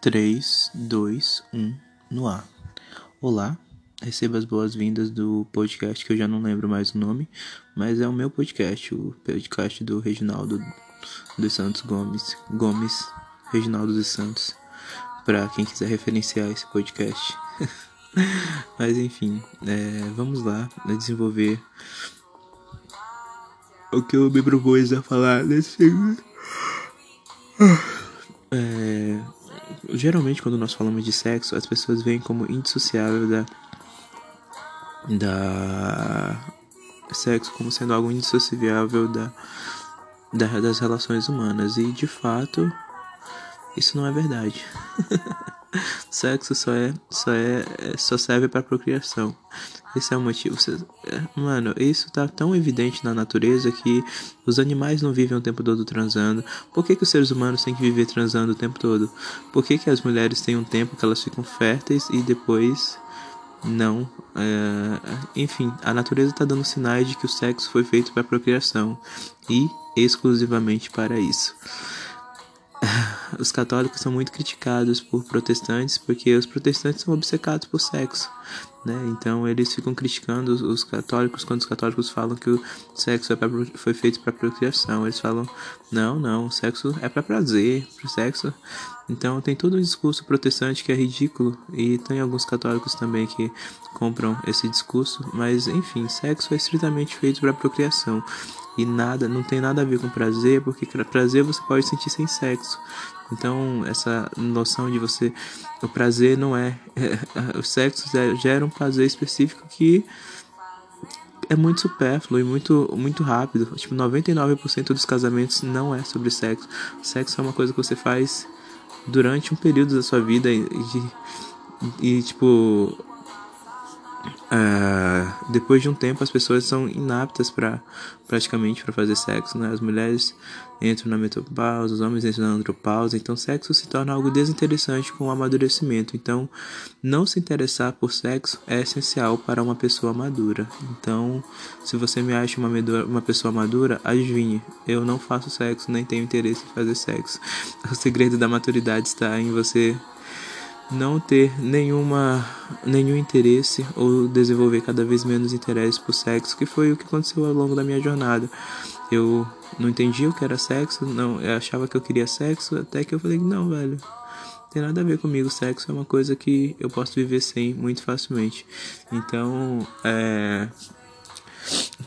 3, 2, 1 no ar. Olá, receba as boas-vindas do podcast que eu já não lembro mais o nome, mas é o meu podcast, o podcast do Reginaldo dos Santos Gomes, Gomes, Reginaldo dos Santos, para quem quiser referenciar esse podcast. mas enfim, é, vamos lá desenvolver o que eu me propus a falar nesse. É, geralmente quando nós falamos de sexo, as pessoas veem como indissociável da da sexo como sendo algo indissociável da, da das relações humanas e de fato isso não é verdade. Sexo só é, só é, só serve para procriação. Esse é o motivo. É, mano, isso tá tão evidente na natureza que os animais não vivem o tempo todo transando. Por que, que os seres humanos têm que viver transando o tempo todo? Por que, que as mulheres têm um tempo que elas ficam férteis e depois não? É... Enfim, a natureza está dando sinais de que o sexo foi feito para procriação e exclusivamente para isso. Os católicos são muito criticados por protestantes porque os protestantes são obcecados por sexo, né? Então eles ficam criticando os, os católicos quando os católicos falam que o sexo é pra, foi feito para procriação. Eles falam: "Não, não, o sexo é para prazer, pro sexo". Então tem todo um discurso protestante que é ridículo e tem alguns católicos também que compram esse discurso, mas enfim, sexo é estritamente feito para procriação e nada, não tem nada a ver com prazer, porque prazer você pode sentir sem sexo. Então, essa noção de você. O prazer não é. é o sexo gera um prazer específico que é muito supérfluo e muito, muito rápido. Tipo, 99% dos casamentos não é sobre sexo. Sexo é uma coisa que você faz durante um período da sua vida e, e, e tipo, Uh, depois de um tempo as pessoas são inaptas para praticamente para fazer sexo, né? As mulheres entram na menopausa, os homens entram na andropausa, então sexo se torna algo desinteressante com o amadurecimento. Então, não se interessar por sexo é essencial para uma pessoa madura. Então, se você me acha uma, uma pessoa madura, adivinhe, eu não faço sexo, nem tenho interesse em fazer sexo. O segredo da maturidade está em você não ter nenhuma, nenhum interesse ou desenvolver cada vez menos interesse por sexo, que foi o que aconteceu ao longo da minha jornada. Eu não entendia o que era sexo, não, eu achava que eu queria sexo, até que eu falei, não, velho, tem nada a ver comigo, sexo é uma coisa que eu posso viver sem muito facilmente. Então, é,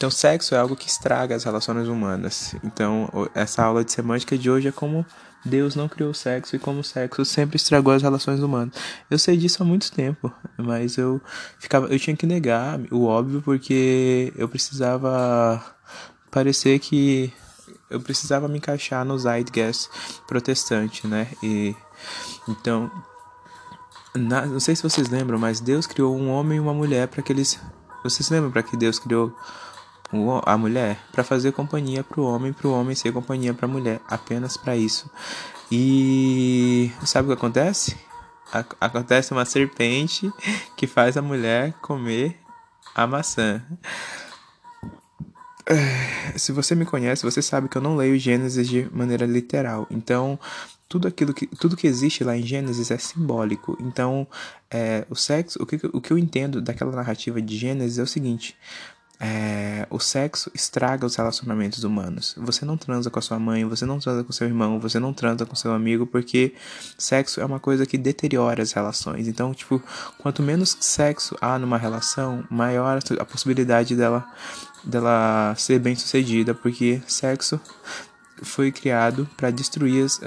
então, sexo é algo que estraga as relações humanas. Então, essa aula de semântica de hoje é como Deus não criou o sexo e como o sexo sempre estragou as relações humanas. Eu sei disso há muito tempo, mas eu ficava, eu tinha que negar o óbvio porque eu precisava parecer que eu precisava me encaixar no zeitgeist protestante, né? E então na, não sei se vocês lembram, mas Deus criou um homem e uma mulher para que eles vocês lembram para que Deus criou a mulher para fazer companhia para o homem, para o homem ser companhia para a mulher, apenas para isso. E sabe o que acontece? acontece uma serpente que faz a mulher comer a maçã. Se você me conhece, você sabe que eu não leio Gênesis de maneira literal. Então, tudo aquilo que tudo que existe lá em Gênesis é simbólico. Então, é, o sexo, o que, o que eu entendo daquela narrativa de Gênesis é o seguinte: é, o sexo estraga os relacionamentos humanos. Você não transa com a sua mãe, você não transa com seu irmão, você não transa com seu amigo, porque sexo é uma coisa que deteriora as relações. Então, tipo, quanto menos sexo há numa relação, maior a possibilidade dela, dela ser bem sucedida, porque sexo foi criado para destruir as,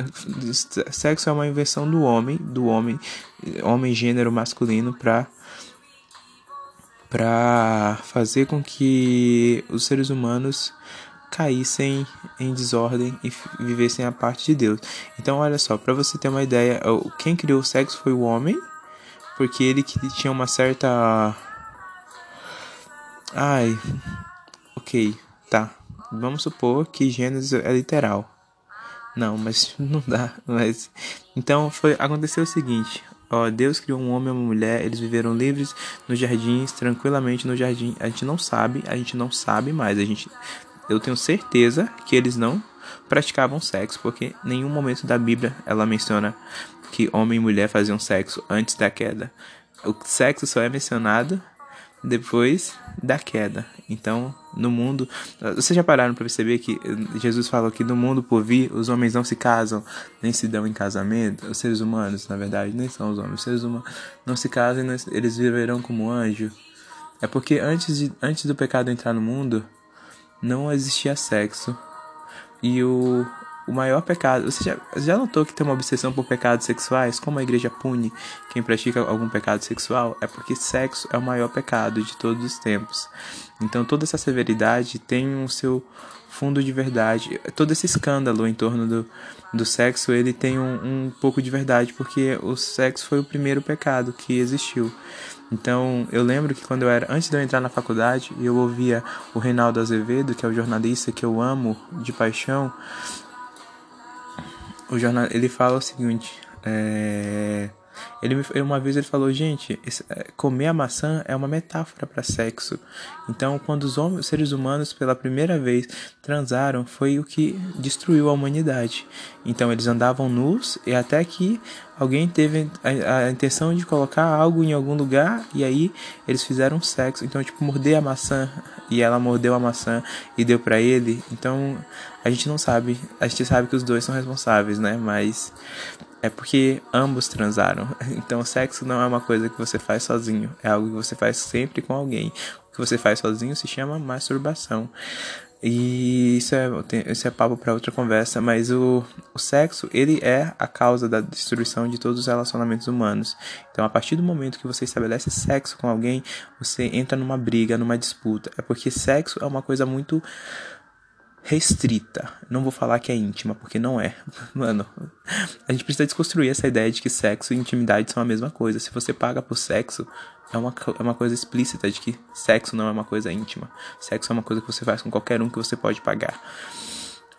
sexo é uma invenção do homem do homem homem gênero masculino para para fazer com que os seres humanos caíssem em desordem e vivessem a parte de Deus. Então, olha só, para você ter uma ideia, quem criou o sexo foi o homem, porque ele que tinha uma certa Ai, ok, tá. Vamos supor que Gênesis é literal. Não, mas não dá. Mas então foi aconteceu o seguinte: Ó, Deus criou um homem e uma mulher, eles viveram livres nos jardins, tranquilamente no jardim. A gente não sabe, a gente não sabe mais. A gente, eu tenho certeza que eles não praticavam sexo, porque nenhum momento da Bíblia ela menciona que homem e mulher faziam sexo antes da queda. O sexo só é mencionado depois da queda. Então, no mundo, vocês já pararam para perceber que Jesus falou que no mundo por vir os homens não se casam nem se dão em casamento. Os seres humanos, na verdade, nem são os homens. Os seres humanos não se casam, eles viverão como anjo. É porque antes de antes do pecado entrar no mundo, não existia sexo. E o o maior pecado. Você já, já notou que tem uma obsessão por pecados sexuais? Como a igreja pune quem pratica algum pecado sexual? É porque sexo é o maior pecado de todos os tempos. Então toda essa severidade tem o seu fundo de verdade. Todo esse escândalo em torno do, do sexo, ele tem um, um pouco de verdade, porque o sexo foi o primeiro pecado que existiu. Então, eu lembro que quando eu era, antes de eu entrar na faculdade, eu ouvia o Reinaldo Azevedo, que é o jornalista que eu amo de paixão, o jornal ele fala o seguinte é, ele uma vez ele falou gente é, comer a maçã é uma metáfora para sexo então quando os, homens, seres humanos pela primeira vez transaram foi o que destruiu a humanidade então eles andavam nus e até que alguém teve a, a, intenção de colocar algo em algum lugar e aí eles fizeram sexo então tipo morder a maçã e ela mordeu a maçã e deu para ele. Então a gente não sabe, a gente sabe que os dois são responsáveis, né? Mas é porque ambos transaram. Então sexo não é uma coisa que você faz sozinho, é algo que você faz sempre com alguém. O que você faz sozinho se chama masturbação. E isso é, isso é papo para outra conversa, mas o, o sexo, ele é a causa da destruição de todos os relacionamentos humanos. Então, a partir do momento que você estabelece sexo com alguém, você entra numa briga, numa disputa. É porque sexo é uma coisa muito restrita. Não vou falar que é íntima, porque não é. Mano, a gente precisa desconstruir essa ideia de que sexo e intimidade são a mesma coisa. Se você paga por sexo, é uma, é uma coisa explícita de que sexo não é uma coisa íntima. Sexo é uma coisa que você faz com qualquer um que você pode pagar.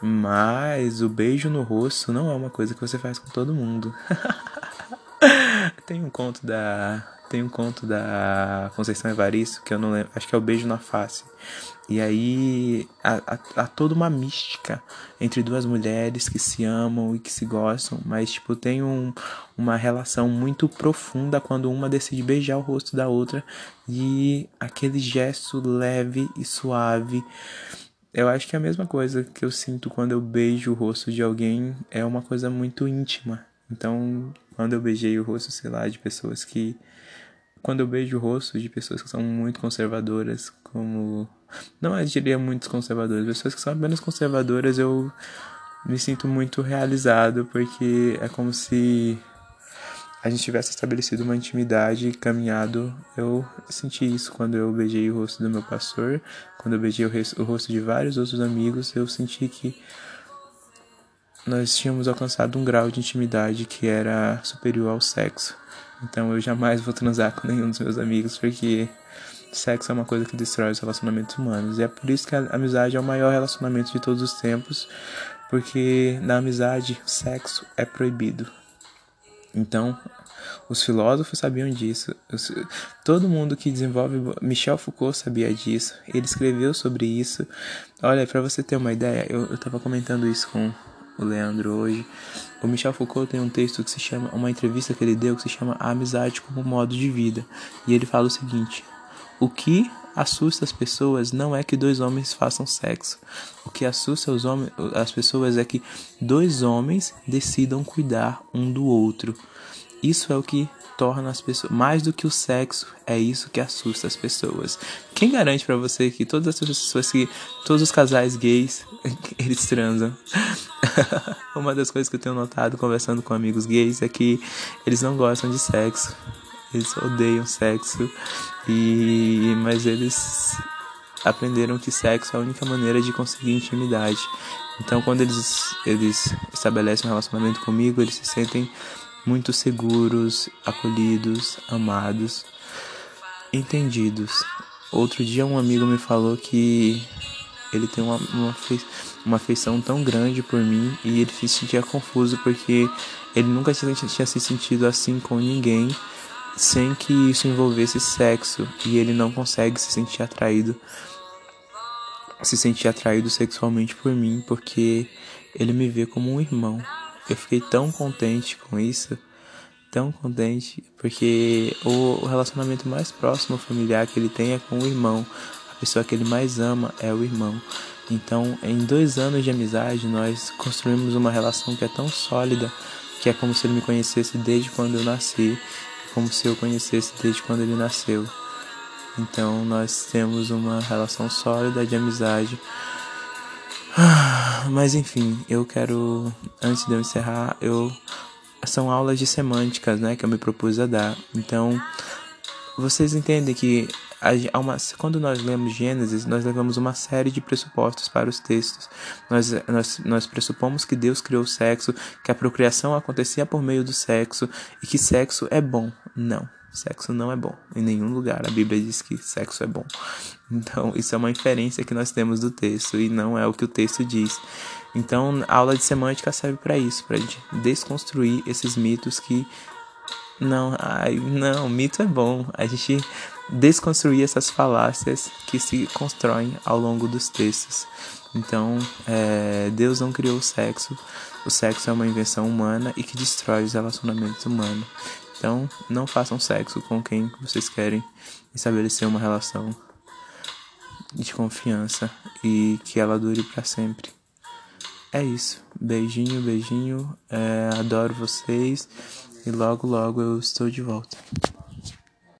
Mas o beijo no rosto não é uma coisa que você faz com todo mundo. tem um conto da. Tem um conto da Conceição Evaristo que eu não lembro. Acho que é o beijo na face. E aí há, há, há, toda uma mística entre duas mulheres que se amam e que se gostam, mas tipo tem um, uma relação muito profunda quando uma decide beijar o rosto da outra e aquele gesto leve e suave. Eu acho que é a mesma coisa que eu sinto quando eu beijo o rosto de alguém é uma coisa muito íntima. Então, quando eu beijei o rosto, sei lá, de pessoas que quando eu beijo o rosto de pessoas que são muito conservadoras, como. Não eu diria muitos conservadores, pessoas que são apenas conservadoras, eu me sinto muito realizado, porque é como se a gente tivesse estabelecido uma intimidade caminhado. Eu senti isso quando eu beijei o rosto do meu pastor, quando eu beijei o rosto de vários outros amigos, eu senti que nós tínhamos alcançado um grau de intimidade que era superior ao sexo. Então eu jamais vou transar com nenhum dos meus amigos, porque sexo é uma coisa que destrói os relacionamentos humanos. E é por isso que a amizade é o maior relacionamento de todos os tempos, porque na amizade sexo é proibido. Então, os filósofos sabiam disso. Todo mundo que desenvolve. Michel Foucault sabia disso. Ele escreveu sobre isso. Olha, para você ter uma ideia, eu, eu tava comentando isso com o Leandro hoje. O Michel Foucault tem um texto que se chama, uma entrevista que ele deu que se chama A Amizade como Modo de Vida. E ele fala o seguinte: O que assusta as pessoas não é que dois homens façam sexo. O que assusta os homens, as pessoas é que dois homens decidam cuidar um do outro. Isso é o que torna as pessoas mais do que o sexo, é isso que assusta as pessoas. Quem garante para você que todas as pessoas que todos os casais gays eles transam? Uma das coisas que eu tenho notado conversando com amigos gays é que eles não gostam de sexo. Eles odeiam sexo e mas eles aprenderam que sexo é a única maneira de conseguir intimidade. Então, quando eles eles estabelecem um relacionamento comigo, eles se sentem muito seguros, acolhidos, amados, entendidos. Outro dia um amigo me falou que ele tem uma, uma, uma afeição tão grande por mim e ele se sentia confuso porque ele nunca tinha, tinha se sentido assim com ninguém sem que isso envolvesse sexo e ele não consegue se sentir atraído se sentir atraído sexualmente por mim porque ele me vê como um irmão eu fiquei tão contente com isso tão contente porque o relacionamento mais próximo familiar que ele tem é com o irmão. A pessoa que ele mais ama é o irmão. Então, em dois anos de amizade, nós construímos uma relação que é tão sólida que é como se ele me conhecesse desde quando eu nasci, como se eu conhecesse desde quando ele nasceu. Então, nós temos uma relação sólida de amizade. Mas enfim, eu quero, antes de eu encerrar, eu são aulas de semânticas, né, que eu me propus a dar. Então, vocês entendem que uma, quando nós lemos Gênesis, nós levamos uma série de pressupostos para os textos. Nós, nós, nós pressupomos que Deus criou o sexo, que a procriação acontecia por meio do sexo e que sexo é bom. Não, sexo não é bom em nenhum lugar. A Bíblia diz que sexo é bom. Então, isso é uma inferência que nós temos do texto e não é o que o texto diz. Então, a aula de semântica serve para isso, para desconstruir esses mitos que não, ai, não, mito é bom. A gente desconstruir essas falácias que se constroem ao longo dos textos. Então, é, Deus não criou o sexo. O sexo é uma invenção humana e que destrói os relacionamentos humanos. Então, não façam sexo com quem vocês querem estabelecer uma relação de confiança e que ela dure para sempre. É isso. Beijinho, beijinho. É, adoro vocês. E logo, logo eu estou de volta.